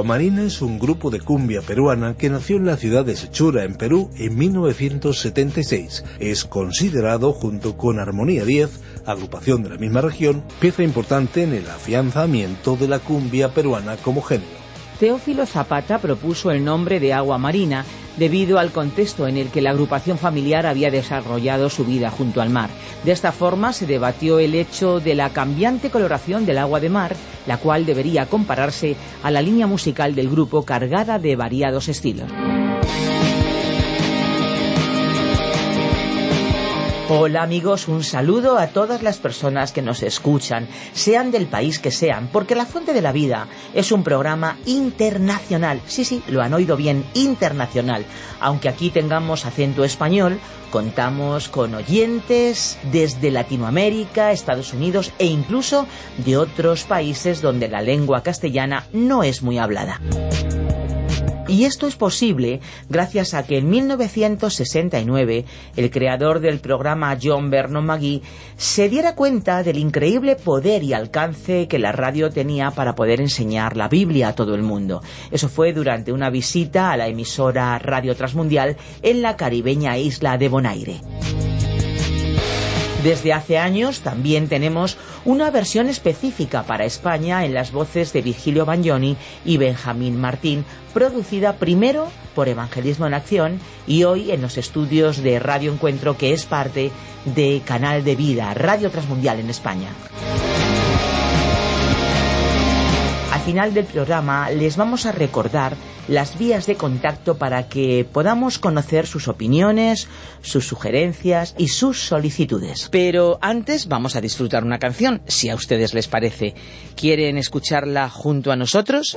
Aguamarina es un grupo de cumbia peruana que nació en la ciudad de Sechura, en Perú, en 1976. Es considerado, junto con Armonía 10, agrupación de la misma región, pieza importante en el afianzamiento de la cumbia peruana como género. Teófilo Zapata propuso el nombre de Agua Marina debido al contexto en el que la agrupación familiar había desarrollado su vida junto al mar. De esta forma se debatió el hecho de la cambiante coloración del agua de mar, la cual debería compararse a la línea musical del grupo cargada de variados estilos. Hola amigos, un saludo a todas las personas que nos escuchan, sean del país que sean, porque La Fuente de la Vida es un programa internacional. Sí, sí, lo han oído bien, internacional. Aunque aquí tengamos acento español, contamos con oyentes desde Latinoamérica, Estados Unidos e incluso de otros países donde la lengua castellana no es muy hablada. Y esto es posible gracias a que en 1969 el creador del programa John Vernon McGee se diera cuenta del increíble poder y alcance que la radio tenía para poder enseñar la Biblia a todo el mundo. Eso fue durante una visita a la emisora Radio Transmundial en la caribeña isla de Bonaire. Desde hace años también tenemos una versión específica para España en las voces de Virgilio Bagnoni y Benjamín Martín, producida primero por Evangelismo en Acción y hoy en los estudios de Radio Encuentro, que es parte de Canal de Vida, Radio Transmundial en España. Al final del programa les vamos a recordar las vías de contacto para que podamos conocer sus opiniones, sus sugerencias y sus solicitudes. Pero antes vamos a disfrutar una canción, si a ustedes les parece. ¿Quieren escucharla junto a nosotros?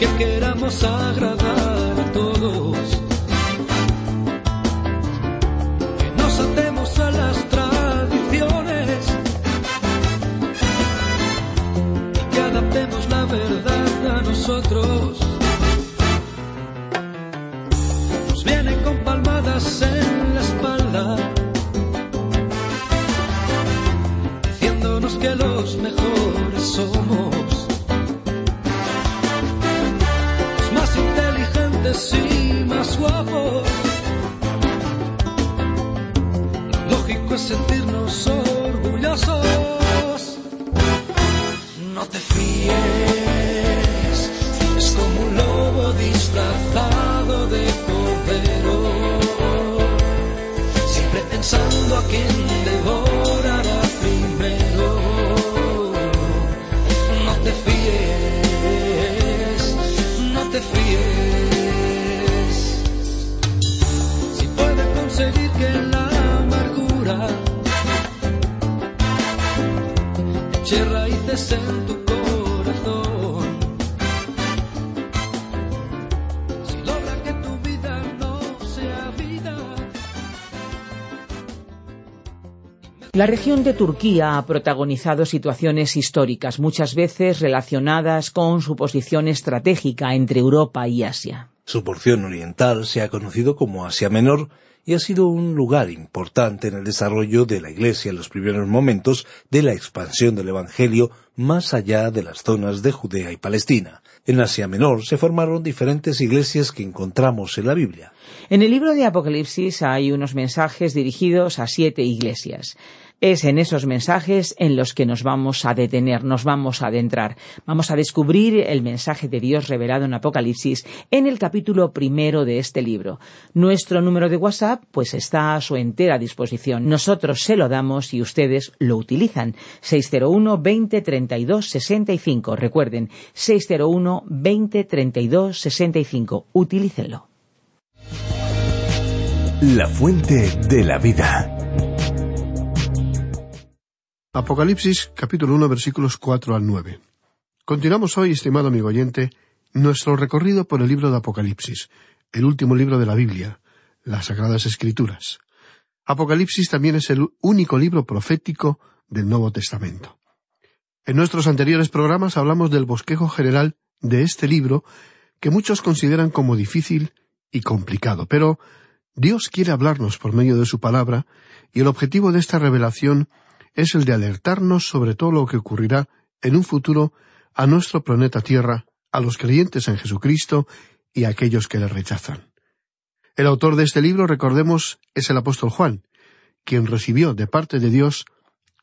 en la espalda. La región de Turquía ha protagonizado situaciones históricas, muchas veces relacionadas con su posición estratégica entre Europa y Asia. Su porción oriental se ha conocido como Asia Menor y ha sido un lugar importante en el desarrollo de la Iglesia en los primeros momentos de la expansión del Evangelio más allá de las zonas de Judea y Palestina. En Asia Menor se formaron diferentes iglesias que encontramos en la Biblia. En el libro de Apocalipsis hay unos mensajes dirigidos a siete iglesias. Es en esos mensajes en los que nos vamos a detener, nos vamos a adentrar. Vamos a descubrir el mensaje de Dios revelado en Apocalipsis en el capítulo primero de este libro. Nuestro número de WhatsApp pues está a su entera disposición. Nosotros se lo damos y ustedes lo utilizan. 601 20 32 65. Recuerden, 601 20 32 65. Utilícenlo. La fuente de la vida. Apocalipsis capítulo 1 versículos 4 al 9. Continuamos hoy, estimado amigo oyente, nuestro recorrido por el libro de Apocalipsis, el último libro de la Biblia, las Sagradas Escrituras. Apocalipsis también es el único libro profético del Nuevo Testamento. En nuestros anteriores programas hablamos del bosquejo general de este libro que muchos consideran como difícil y complicado, pero Dios quiere hablarnos por medio de su palabra y el objetivo de esta revelación es el de alertarnos sobre todo lo que ocurrirá en un futuro a nuestro planeta Tierra, a los creyentes en Jesucristo y a aquellos que le rechazan. El autor de este libro, recordemos, es el apóstol Juan, quien recibió de parte de Dios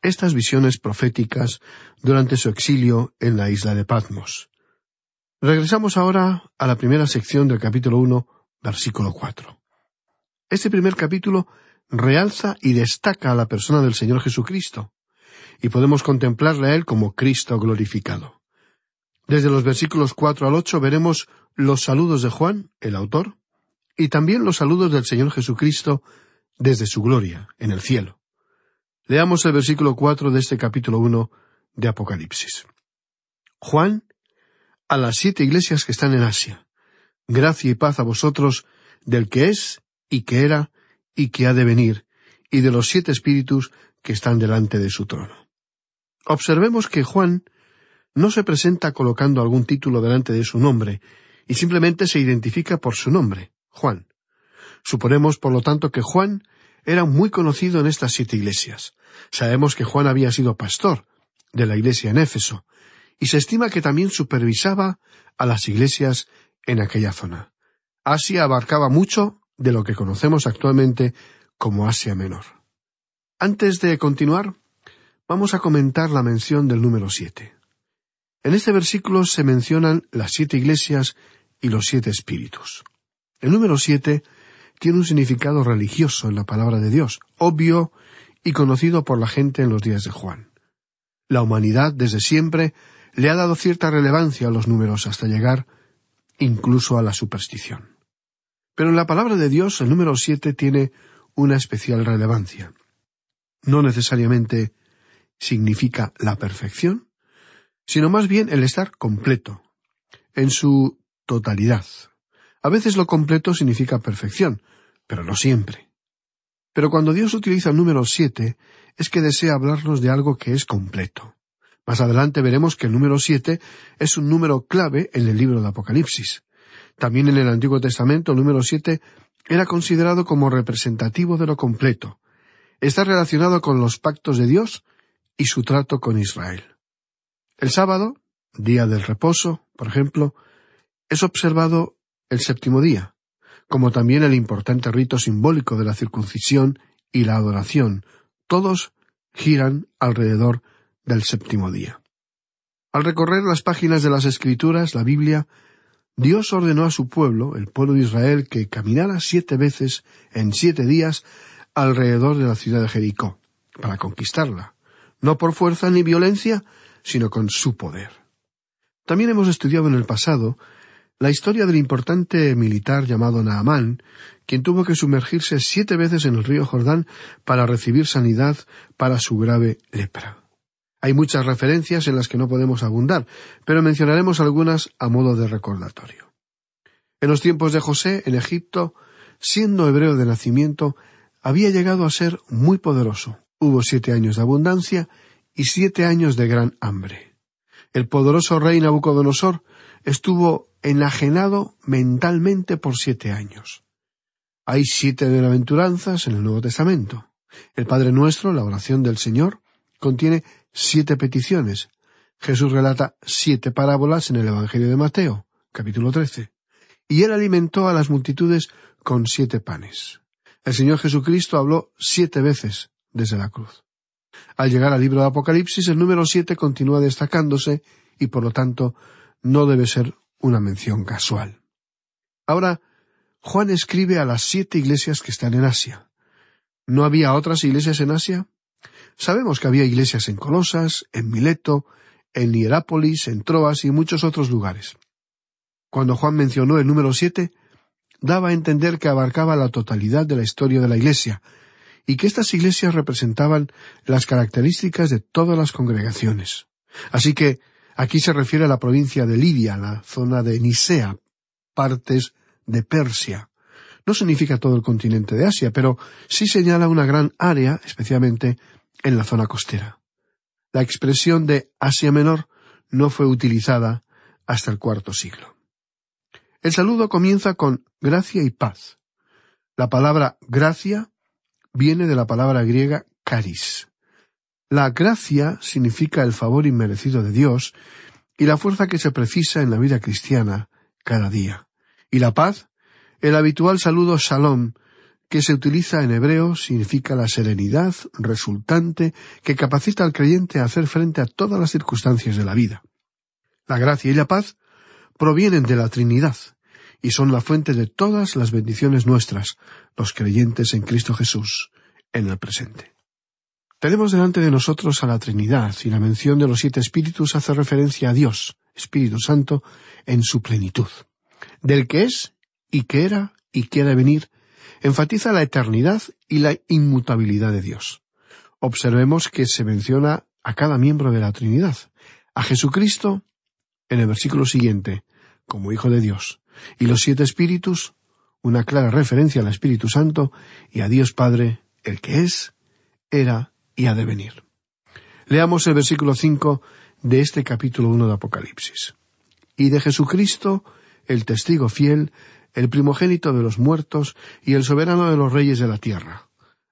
estas visiones proféticas durante su exilio en la isla de Patmos. Regresamos ahora a la primera sección del capítulo 1, versículo 4. Este primer capítulo realza y destaca a la persona del Señor Jesucristo, y podemos contemplarle a Él como Cristo glorificado. Desde los versículos cuatro al ocho veremos los saludos de Juan, el autor, y también los saludos del Señor Jesucristo desde su gloria, en el cielo. Leamos el versículo cuatro de este capítulo uno de Apocalipsis. Juan, a las siete iglesias que están en Asia, gracia y paz a vosotros del que es y que era y que ha de venir, y de los siete espíritus que están delante de su trono. Observemos que Juan no se presenta colocando algún título delante de su nombre, y simplemente se identifica por su nombre, Juan. Suponemos, por lo tanto, que Juan era muy conocido en estas siete iglesias. Sabemos que Juan había sido pastor de la iglesia en Éfeso, y se estima que también supervisaba a las iglesias en aquella zona. Asia abarcaba mucho de lo que conocemos actualmente como Asia Menor. Antes de continuar, vamos a comentar la mención del número siete. En este versículo se mencionan las siete iglesias y los siete espíritus. El número siete tiene un significado religioso en la palabra de Dios, obvio y conocido por la gente en los días de Juan. La humanidad desde siempre le ha dado cierta relevancia a los números hasta llegar incluso a la superstición. Pero en la palabra de Dios el número siete tiene una especial relevancia. No necesariamente significa la perfección, sino más bien el estar completo, en su totalidad. A veces lo completo significa perfección, pero no siempre. Pero cuando Dios utiliza el número siete, es que desea hablarnos de algo que es completo. Más adelante veremos que el número siete es un número clave en el libro de Apocalipsis. También en el Antiguo Testamento el número siete era considerado como representativo de lo completo. Está relacionado con los pactos de Dios y su trato con Israel. El sábado, día del reposo, por ejemplo, es observado el séptimo día, como también el importante rito simbólico de la circuncisión y la adoración, todos giran alrededor del séptimo día. Al recorrer las páginas de las Escrituras, la Biblia, Dios ordenó a su pueblo, el pueblo de Israel, que caminara siete veces en siete días alrededor de la ciudad de Jericó, para conquistarla, no por fuerza ni violencia, sino con su poder. También hemos estudiado en el pasado la historia del importante militar llamado Naamán, quien tuvo que sumergirse siete veces en el río Jordán para recibir sanidad para su grave lepra. Hay muchas referencias en las que no podemos abundar, pero mencionaremos algunas a modo de recordatorio. En los tiempos de José, en Egipto, siendo hebreo de nacimiento, había llegado a ser muy poderoso. Hubo siete años de abundancia y siete años de gran hambre. El poderoso rey Nabucodonosor estuvo enajenado mentalmente por siete años. Hay siete bienaventuranzas en el Nuevo Testamento. El Padre Nuestro, la oración del Señor, contiene siete peticiones. Jesús relata siete parábolas en el Evangelio de Mateo, capítulo trece. Y él alimentó a las multitudes con siete panes. El Señor Jesucristo habló siete veces desde la cruz. Al llegar al libro de Apocalipsis, el número siete continúa destacándose y por lo tanto no debe ser una mención casual. Ahora, Juan escribe a las siete iglesias que están en Asia. ¿No había otras iglesias en Asia? Sabemos que había iglesias en Colosas, en Mileto, en Hierápolis, en Troas y muchos otros lugares. Cuando Juan mencionó el número siete, daba a entender que abarcaba la totalidad de la historia de la Iglesia, y que estas iglesias representaban las características de todas las congregaciones. Así que Aquí se refiere a la provincia de Lidia, la zona de Nicea, partes de Persia. No significa todo el continente de Asia, pero sí señala una gran área, especialmente en la zona costera. La expresión de Asia Menor no fue utilizada hasta el cuarto siglo. El saludo comienza con gracia y paz. La palabra gracia viene de la palabra griega caris, la gracia significa el favor inmerecido de Dios y la fuerza que se precisa en la vida cristiana cada día. Y la paz, el habitual saludo shalom, que se utiliza en hebreo, significa la serenidad resultante que capacita al creyente a hacer frente a todas las circunstancias de la vida. La gracia y la paz provienen de la Trinidad y son la fuente de todas las bendiciones nuestras, los creyentes en Cristo Jesús, en el presente. Tenemos delante de nosotros a la Trinidad, y la mención de los siete espíritus hace referencia a Dios, Espíritu Santo, en su plenitud. Del que es, y que era, y de venir, enfatiza la eternidad y la inmutabilidad de Dios. Observemos que se menciona a cada miembro de la Trinidad. A Jesucristo, en el versículo siguiente, como Hijo de Dios, y los siete espíritus, una clara referencia al Espíritu Santo, y a Dios Padre, el que es, era y ha de venir. Leamos el versículo cinco de este capítulo uno de Apocalipsis. Y de Jesucristo, el testigo fiel, el primogénito de los muertos y el soberano de los reyes de la tierra,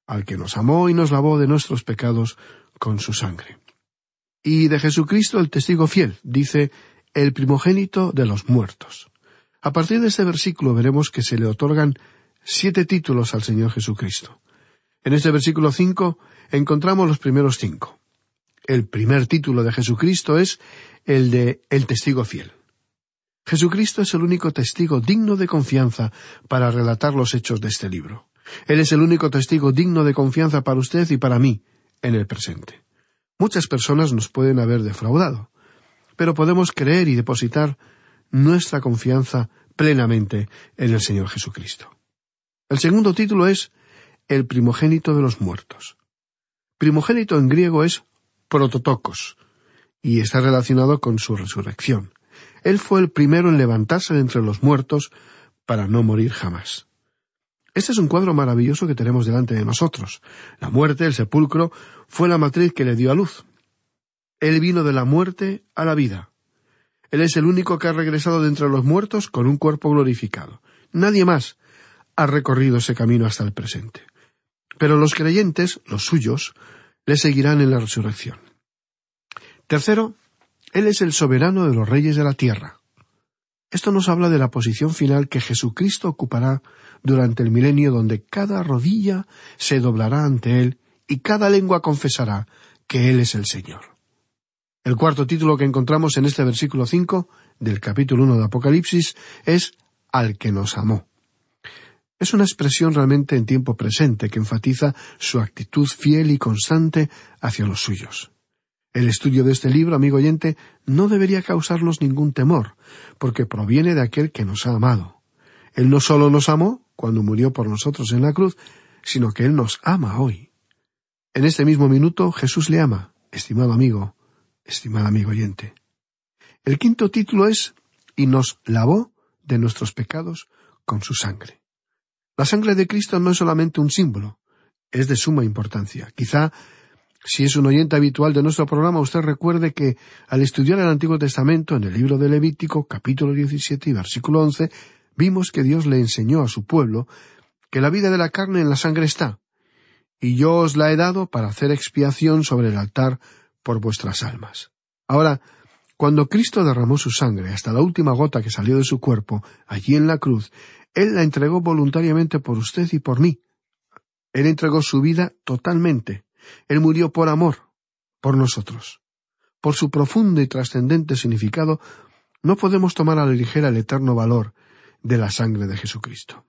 al que nos amó y nos lavó de nuestros pecados con su sangre. Y de Jesucristo el testigo fiel, dice, el primogénito de los muertos. A partir de este versículo veremos que se le otorgan siete títulos al Señor Jesucristo. En este versículo cinco encontramos los primeros cinco. El primer título de Jesucristo es el de el testigo fiel. Jesucristo es el único testigo digno de confianza para relatar los hechos de este libro. Él es el único testigo digno de confianza para usted y para mí en el presente. Muchas personas nos pueden haber defraudado, pero podemos creer y depositar nuestra confianza plenamente en el Señor Jesucristo. El segundo título es el primogénito de los muertos. Primogénito en griego es prototocos, y está relacionado con su resurrección. Él fue el primero en levantarse de entre los muertos para no morir jamás. Este es un cuadro maravilloso que tenemos delante de nosotros. La muerte, el sepulcro, fue la matriz que le dio a luz. Él vino de la muerte a la vida. Él es el único que ha regresado de entre los muertos con un cuerpo glorificado. Nadie más ha recorrido ese camino hasta el presente. Pero los creyentes, los suyos, le seguirán en la resurrección. Tercero, Él es el soberano de los reyes de la tierra. Esto nos habla de la posición final que Jesucristo ocupará durante el milenio donde cada rodilla se doblará ante Él y cada lengua confesará que Él es el Señor. El cuarto título que encontramos en este versículo cinco del capítulo uno de Apocalipsis es al que nos amó. Es una expresión realmente en tiempo presente que enfatiza su actitud fiel y constante hacia los suyos. El estudio de este libro, amigo oyente, no debería causarnos ningún temor, porque proviene de aquel que nos ha amado. Él no solo nos amó cuando murió por nosotros en la cruz, sino que Él nos ama hoy. En este mismo minuto Jesús le ama, estimado amigo, estimado amigo oyente. El quinto título es y nos lavó de nuestros pecados con su sangre. La sangre de Cristo no es solamente un símbolo, es de suma importancia. Quizá, si es un oyente habitual de nuestro programa, usted recuerde que al estudiar el Antiguo Testamento en el libro de Levítico, capítulo 17 y versículo 11, vimos que Dios le enseñó a su pueblo que la vida de la carne en la sangre está, y yo os la he dado para hacer expiación sobre el altar por vuestras almas. Ahora, cuando Cristo derramó su sangre hasta la última gota que salió de su cuerpo, allí en la cruz, Él la entregó voluntariamente por usted y por mí. Él entregó su vida totalmente. Él murió por amor, por nosotros. Por su profundo y trascendente significado, no podemos tomar a la ligera el eterno valor de la sangre de Jesucristo.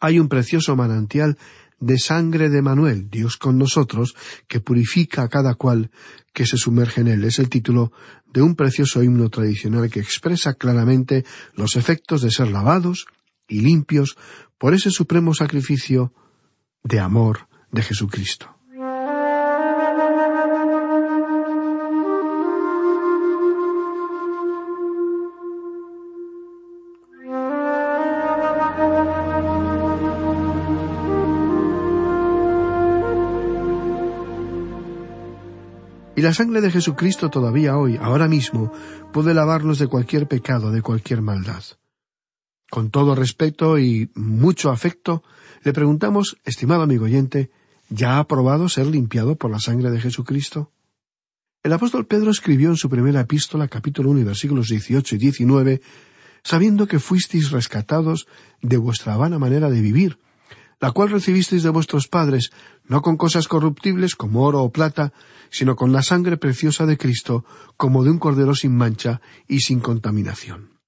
Hay un precioso manantial de sangre de Manuel, Dios con nosotros, que purifica a cada cual que se sumerge en él. Es el título de un precioso himno tradicional que expresa claramente los efectos de ser lavados y limpios por ese supremo sacrificio de amor de Jesucristo. Y la sangre de Jesucristo todavía hoy, ahora mismo, puede lavarnos de cualquier pecado, de cualquier maldad. Con todo respeto y mucho afecto, le preguntamos, estimado amigo oyente, ¿ya ha probado ser limpiado por la sangre de Jesucristo? El apóstol Pedro escribió en su primera epístola, capítulo 1, versículos 18 y 19, sabiendo que fuisteis rescatados de vuestra vana manera de vivir, la cual recibisteis de vuestros padres, no con cosas corruptibles como oro o plata, sino con la sangre preciosa de Cristo, como de un cordero sin mancha y sin contaminación.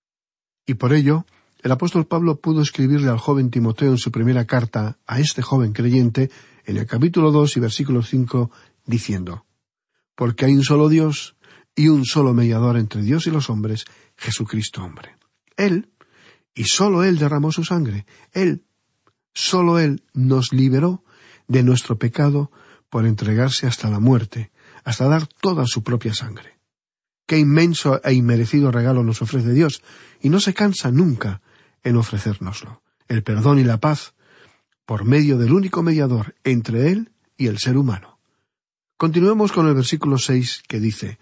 Y por ello, el apóstol Pablo pudo escribirle al joven Timoteo en su primera carta a este joven creyente, en el capítulo dos y versículo cinco, diciendo Porque hay un solo Dios y un solo mediador entre Dios y los hombres, Jesucristo hombre. Él, y sólo Él derramó su sangre, Él Solo Él nos liberó de nuestro pecado por entregarse hasta la muerte, hasta dar toda su propia sangre. Qué inmenso e inmerecido regalo nos ofrece Dios, y no se cansa nunca en ofrecérnoslo, el perdón y la paz, por medio del único mediador entre Él y el ser humano. Continuemos con el versículo seis que dice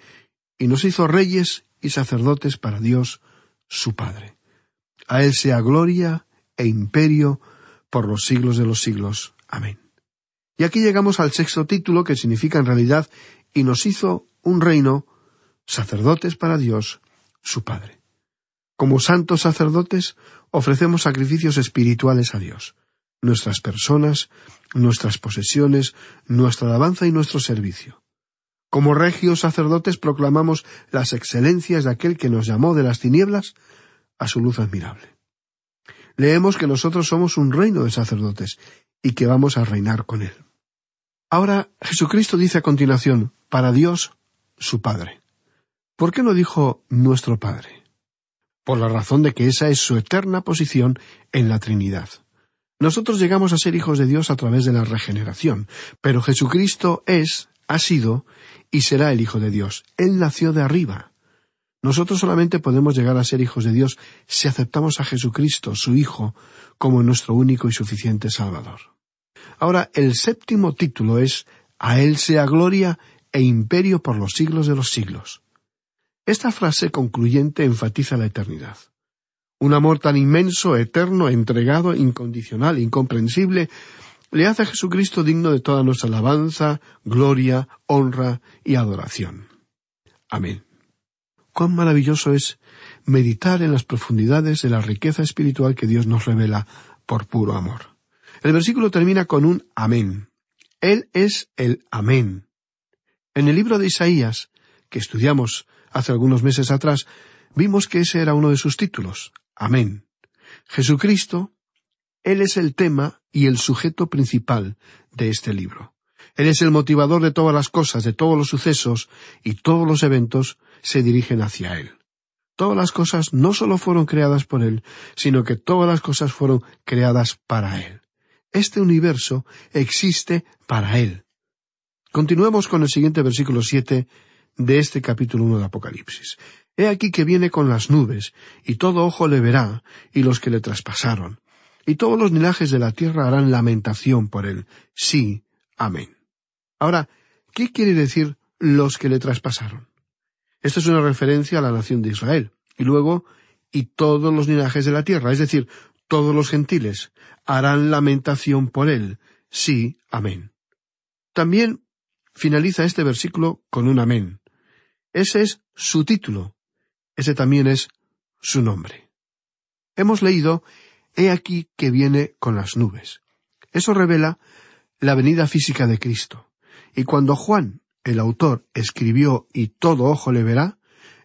Y nos hizo reyes y sacerdotes para Dios, su Padre. A Él sea gloria e imperio por los siglos de los siglos. Amén. Y aquí llegamos al sexto título que significa en realidad y nos hizo un reino, sacerdotes para Dios, su Padre. Como santos sacerdotes ofrecemos sacrificios espirituales a Dios, nuestras personas, nuestras posesiones, nuestra alabanza y nuestro servicio. Como regios sacerdotes proclamamos las excelencias de aquel que nos llamó de las tinieblas a su luz admirable leemos que nosotros somos un reino de sacerdotes y que vamos a reinar con él. Ahora Jesucristo dice a continuación, para Dios, su Padre. ¿Por qué no dijo nuestro Padre? Por la razón de que esa es su eterna posición en la Trinidad. Nosotros llegamos a ser hijos de Dios a través de la regeneración, pero Jesucristo es, ha sido y será el Hijo de Dios. Él nació de arriba. Nosotros solamente podemos llegar a ser hijos de Dios si aceptamos a Jesucristo, su Hijo, como nuestro único y suficiente Salvador. Ahora, el séptimo título es A Él sea gloria e imperio por los siglos de los siglos. Esta frase concluyente enfatiza la eternidad. Un amor tan inmenso, eterno, entregado, incondicional, incomprensible, le hace a Jesucristo digno de toda nuestra alabanza, gloria, honra y adoración. Amén. cuán maravilloso es meditar en las profundidades de la riqueza espiritual que Dios nos revela por puro amor. El versículo termina con un amén. Él es el amén. En el libro de Isaías, que estudiamos hace algunos meses atrás, vimos que ese era uno de sus títulos, amén. Jesucristo, Él es el tema y el sujeto principal de este libro. Él es el motivador de todas las cosas, de todos los sucesos, y todos los eventos se dirigen hacia Él. Todas las cosas no solo fueron creadas por Él, sino que todas las cosas fueron creadas para Él. Este universo existe para Él. Continuemos con el siguiente versículo siete de este capítulo uno de Apocalipsis. He aquí que viene con las nubes, y todo ojo le verá, y los que le traspasaron. Y todos los linajes de la tierra harán lamentación por él. Sí, amén. Ahora, ¿qué quiere decir los que le traspasaron? Esta es una referencia a la nación de Israel. Y luego, y todos los linajes de la tierra, es decir, todos los gentiles, harán lamentación por él. Sí, amén. También finaliza este versículo con un amén. Ese es su título. Ese también es su nombre. Hemos leído He aquí que viene con las nubes. Eso revela la venida física de Cristo. Y cuando Juan el autor escribió y todo ojo le verá,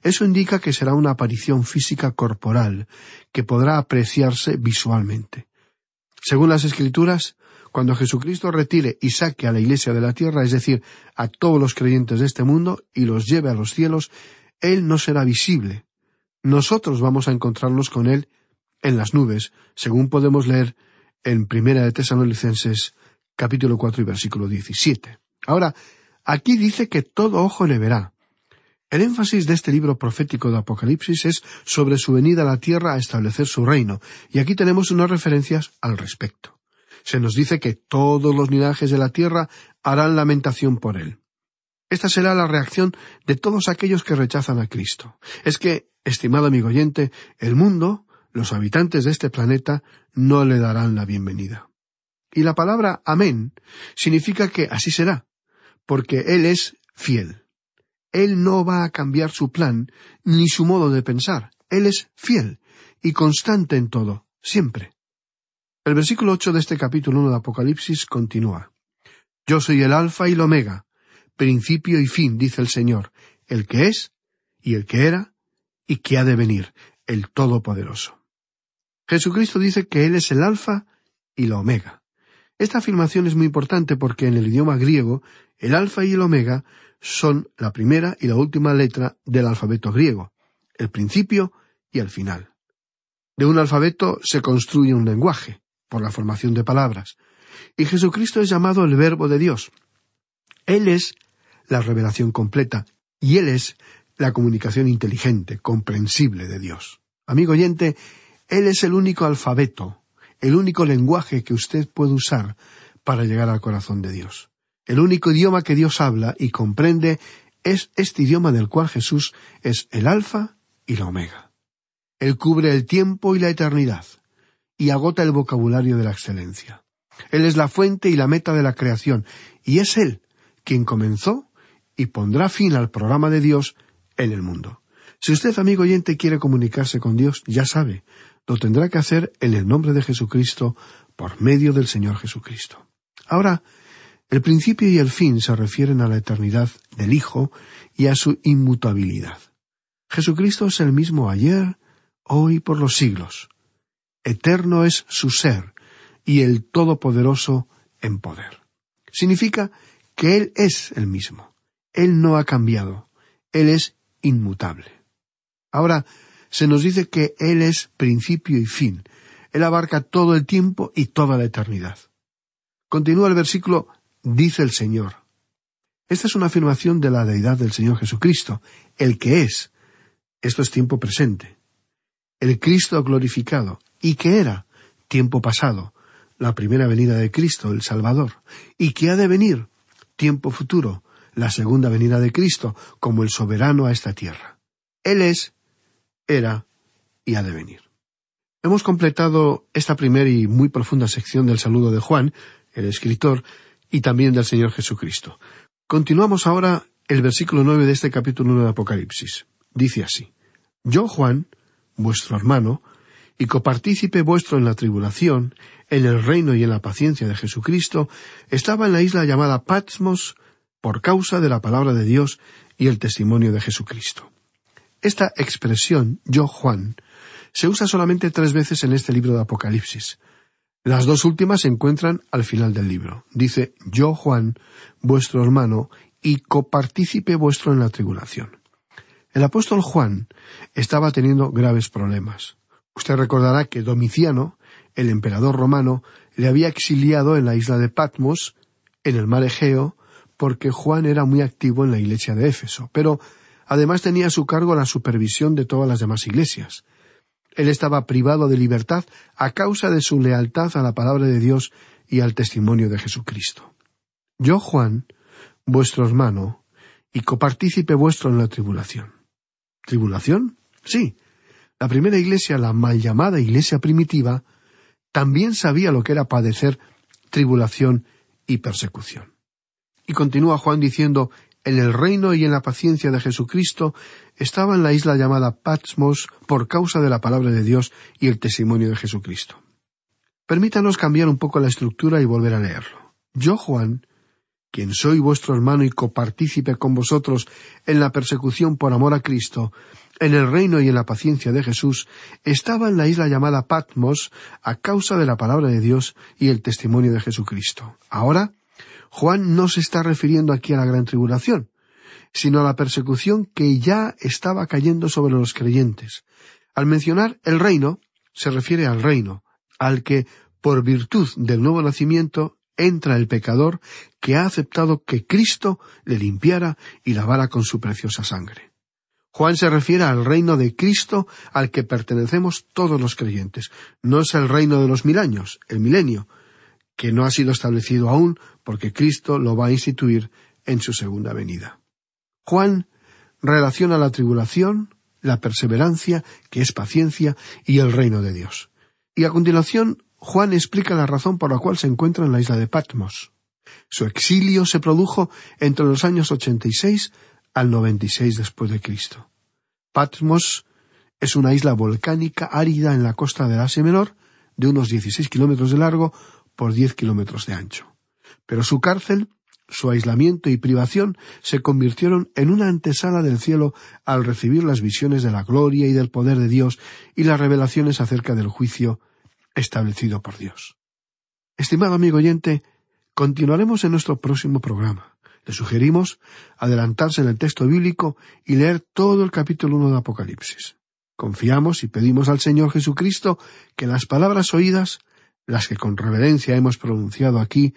eso indica que será una aparición física corporal, que podrá apreciarse visualmente. Según las Escrituras, cuando Jesucristo retire y saque a la Iglesia de la tierra, es decir, a todos los creyentes de este mundo, y los lleve a los cielos, Él no será visible. Nosotros vamos a encontrarnos con Él en las nubes, según podemos leer en Primera de Tesalonicenses capítulo cuatro y versículo diecisiete. Ahora, Aquí dice que todo ojo le verá. El énfasis de este libro profético de Apocalipsis es sobre su venida a la tierra a establecer su reino, y aquí tenemos unas referencias al respecto. Se nos dice que todos los linajes de la tierra harán lamentación por él. Esta será la reacción de todos aquellos que rechazan a Cristo. Es que, estimado amigo oyente, el mundo, los habitantes de este planeta, no le darán la bienvenida. Y la palabra amén significa que así será, porque Él es fiel. Él no va a cambiar su plan ni su modo de pensar. Él es fiel y constante en todo, siempre. El versículo ocho de este capítulo uno de Apocalipsis continúa. Yo soy el Alfa y el Omega, principio y fin, dice el Señor, el que es, y el que era, y que ha de venir, el Todopoderoso. Jesucristo dice que Él es el Alfa y la Omega. Esta afirmación es muy importante porque en el idioma griego el alfa y el omega son la primera y la última letra del alfabeto griego, el principio y el final. De un alfabeto se construye un lenguaje, por la formación de palabras, y Jesucristo es llamado el Verbo de Dios. Él es la revelación completa, y Él es la comunicación inteligente, comprensible de Dios. Amigo oyente, Él es el único alfabeto, el único lenguaje que usted puede usar para llegar al corazón de Dios. El único idioma que Dios habla y comprende es este idioma del cual Jesús es el alfa y la omega. Él cubre el tiempo y la eternidad, y agota el vocabulario de la excelencia. Él es la fuente y la meta de la creación, y es Él quien comenzó y pondrá fin al programa de Dios en el mundo. Si usted, amigo oyente, quiere comunicarse con Dios, ya sabe, lo tendrá que hacer en el nombre de Jesucristo, por medio del Señor Jesucristo. Ahora, el principio y el fin se refieren a la eternidad del Hijo y a su inmutabilidad. Jesucristo es el mismo ayer, hoy por los siglos. Eterno es su ser y el Todopoderoso en poder. Significa que Él es el mismo. Él no ha cambiado. Él es inmutable. Ahora, se nos dice que Él es principio y fin. Él abarca todo el tiempo y toda la eternidad. Continúa el versículo dice el Señor. Esta es una afirmación de la deidad del Señor Jesucristo, el que es. Esto es tiempo presente. El Cristo glorificado, y que era tiempo pasado, la primera venida de Cristo, el Salvador, y que ha de venir tiempo futuro, la segunda venida de Cristo, como el soberano a esta tierra. Él es, era y ha de venir. Hemos completado esta primera y muy profunda sección del saludo de Juan, el escritor, y también del Señor Jesucristo. Continuamos ahora el versículo nueve de este capítulo uno de Apocalipsis. dice así Yo, Juan, vuestro hermano, y copartícipe vuestro en la tribulación, en el reino y en la paciencia de Jesucristo, estaba en la isla llamada Patmos por causa de la palabra de Dios y el testimonio de Jesucristo. Esta expresión, yo Juan, se usa solamente tres veces en este libro de Apocalipsis. Las dos últimas se encuentran al final del libro. Dice, yo Juan, vuestro hermano, y copartícipe vuestro en la tribulación. El apóstol Juan estaba teniendo graves problemas. Usted recordará que Domiciano, el emperador romano, le había exiliado en la isla de Patmos, en el mar Egeo, porque Juan era muy activo en la iglesia de Éfeso, pero además tenía a su cargo la supervisión de todas las demás iglesias. Él estaba privado de libertad a causa de su lealtad a la palabra de Dios y al testimonio de Jesucristo. Yo, Juan, vuestro hermano, y copartícipe vuestro en la tribulación. ¿Tribulación? Sí. La primera iglesia, la mal llamada iglesia primitiva, también sabía lo que era padecer tribulación y persecución. Y continúa Juan diciendo, en el reino y en la paciencia de Jesucristo estaba en la isla llamada Patmos por causa de la palabra de Dios y el testimonio de Jesucristo. Permítanos cambiar un poco la estructura y volver a leerlo. Yo, Juan, quien soy vuestro hermano y copartícipe con vosotros en la persecución por amor a Cristo, en el reino y en la paciencia de Jesús, estaba en la isla llamada Patmos a causa de la palabra de Dios y el testimonio de Jesucristo. Ahora, Juan no se está refiriendo aquí a la gran tribulación, sino a la persecución que ya estaba cayendo sobre los creyentes. Al mencionar el reino, se refiere al reino, al que, por virtud del nuevo nacimiento, entra el pecador que ha aceptado que Cristo le limpiara y lavara con su preciosa sangre. Juan se refiere al reino de Cristo al que pertenecemos todos los creyentes. No es el reino de los mil años, el milenio, que no ha sido establecido aún porque Cristo lo va a instituir en su segunda venida. Juan relaciona la tribulación, la perseverancia, que es paciencia, y el reino de Dios. Y a continuación Juan explica la razón por la cual se encuentra en la isla de Patmos. Su exilio se produjo entre los años 86 al 96 después de Cristo. Patmos es una isla volcánica árida en la costa del Asia Menor, de unos 16 kilómetros de largo por 10 kilómetros de ancho. Pero su cárcel, su aislamiento y privación se convirtieron en una antesala del cielo al recibir las visiones de la gloria y del poder de Dios y las revelaciones acerca del juicio establecido por Dios. Estimado amigo oyente, continuaremos en nuestro próximo programa. Le sugerimos adelantarse en el texto bíblico y leer todo el capítulo 1 de Apocalipsis. Confiamos y pedimos al Señor Jesucristo que las palabras oídas, las que con reverencia hemos pronunciado aquí,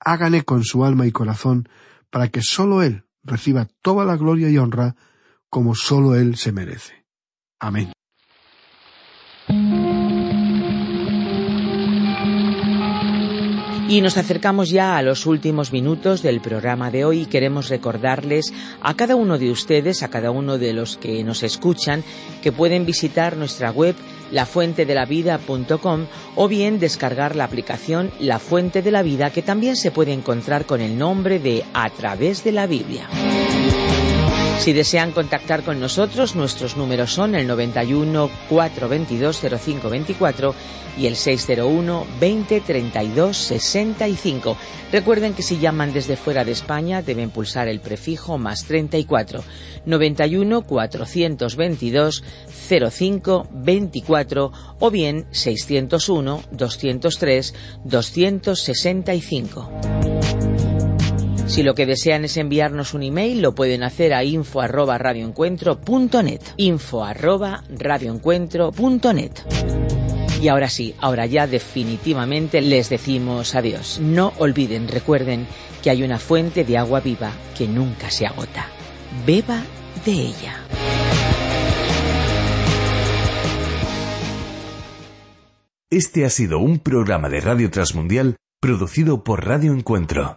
hágane con su alma y corazón para que sólo Él reciba toda la gloria y honra como sólo Él se merece. Amén. Y nos acercamos ya a los últimos minutos del programa de hoy y queremos recordarles a cada uno de ustedes, a cada uno de los que nos escuchan, que pueden visitar nuestra web lafuentedelavida.com o bien descargar la aplicación La Fuente de la Vida que también se puede encontrar con el nombre de A través de la Biblia. Si desean contactar con nosotros, nuestros números son el 91 422 0524 y el 601 20 32 65. Recuerden que si llaman desde fuera de España deben pulsar el prefijo más 34 91 422 05 24 o bien 601 203 265. Si lo que desean es enviarnos un email, lo pueden hacer a info arroba. Info arroba. Y ahora sí, ahora ya definitivamente les decimos adiós. No olviden, recuerden que hay una fuente de agua viva que nunca se agota. Beba de ella. Este ha sido un programa de Radio Transmundial producido por Radio Encuentro,